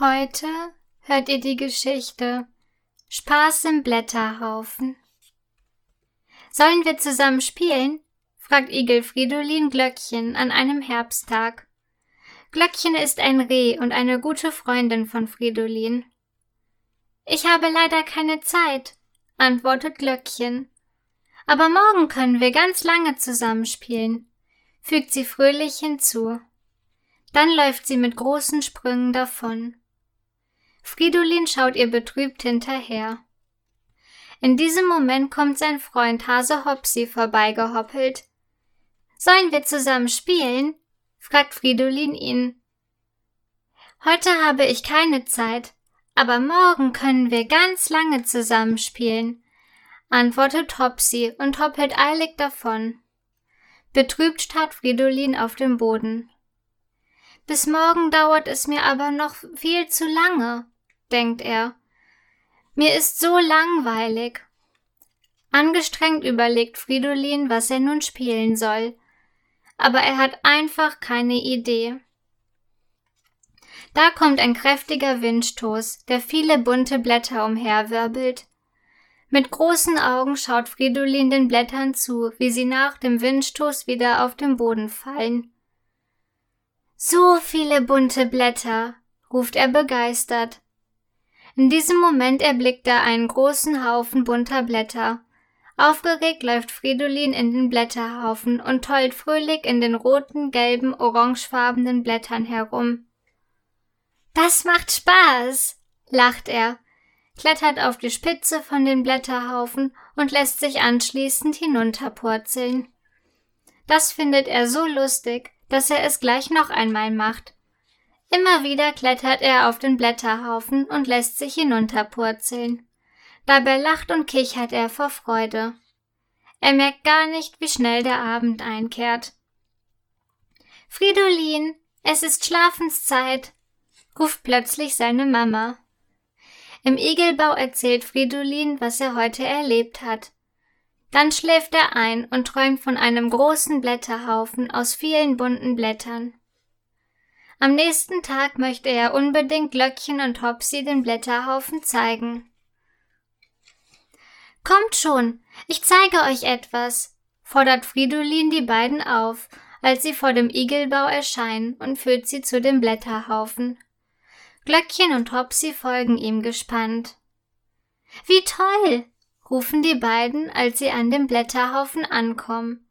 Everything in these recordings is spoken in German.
Heute hört ihr die Geschichte Spaß im Blätterhaufen. Sollen wir zusammen spielen? fragt Igel Fridolin Glöckchen an einem Herbsttag. Glöckchen ist ein Reh und eine gute Freundin von Fridolin. Ich habe leider keine Zeit, antwortet Glöckchen. Aber morgen können wir ganz lange zusammen spielen, fügt sie fröhlich hinzu. Dann läuft sie mit großen Sprüngen davon. Fridolin schaut ihr betrübt hinterher. In diesem Moment kommt sein Freund Hase Hopsi vorbeigehoppelt. Sollen wir zusammen spielen? fragt Fridolin ihn. Heute habe ich keine Zeit, aber morgen können wir ganz lange zusammen spielen, antwortet Hopsi und hoppelt eilig davon. Betrübt starrt Fridolin auf dem Boden. Bis morgen dauert es mir aber noch viel zu lange, denkt er. Mir ist so langweilig. Angestrengt überlegt Fridolin, was er nun spielen soll. Aber er hat einfach keine Idee. Da kommt ein kräftiger Windstoß, der viele bunte Blätter umherwirbelt. Mit großen Augen schaut Fridolin den Blättern zu, wie sie nach dem Windstoß wieder auf den Boden fallen. So viele bunte Blätter, ruft er begeistert. In diesem Moment erblickt er einen großen Haufen bunter Blätter. Aufgeregt läuft Fridolin in den Blätterhaufen und tollt fröhlich in den roten, gelben, orangefarbenen Blättern herum. Das macht Spaß, lacht er, klettert auf die Spitze von den Blätterhaufen und lässt sich anschließend hinunterpurzeln. Das findet er so lustig, dass er es gleich noch einmal macht. Immer wieder klettert er auf den Blätterhaufen und lässt sich hinunterpurzeln. Dabei lacht und kichert er vor Freude. Er merkt gar nicht, wie schnell der Abend einkehrt. Fridolin, es ist Schlafenszeit, ruft plötzlich seine Mama. Im Igelbau erzählt Fridolin, was er heute erlebt hat. Dann schläft er ein und träumt von einem großen Blätterhaufen aus vielen bunten Blättern. Am nächsten Tag möchte er unbedingt Glöckchen und Hopsi den Blätterhaufen zeigen. Kommt schon, ich zeige euch etwas, fordert Fridolin die beiden auf, als sie vor dem Igelbau erscheinen und führt sie zu dem Blätterhaufen. Glöckchen und Hopsi folgen ihm gespannt. Wie toll! rufen die beiden, als sie an dem Blätterhaufen ankommen.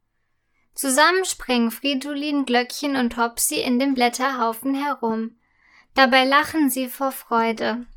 Zusammen springen Fridolin, Glöckchen und Hopsi in dem Blätterhaufen herum. Dabei lachen sie vor Freude.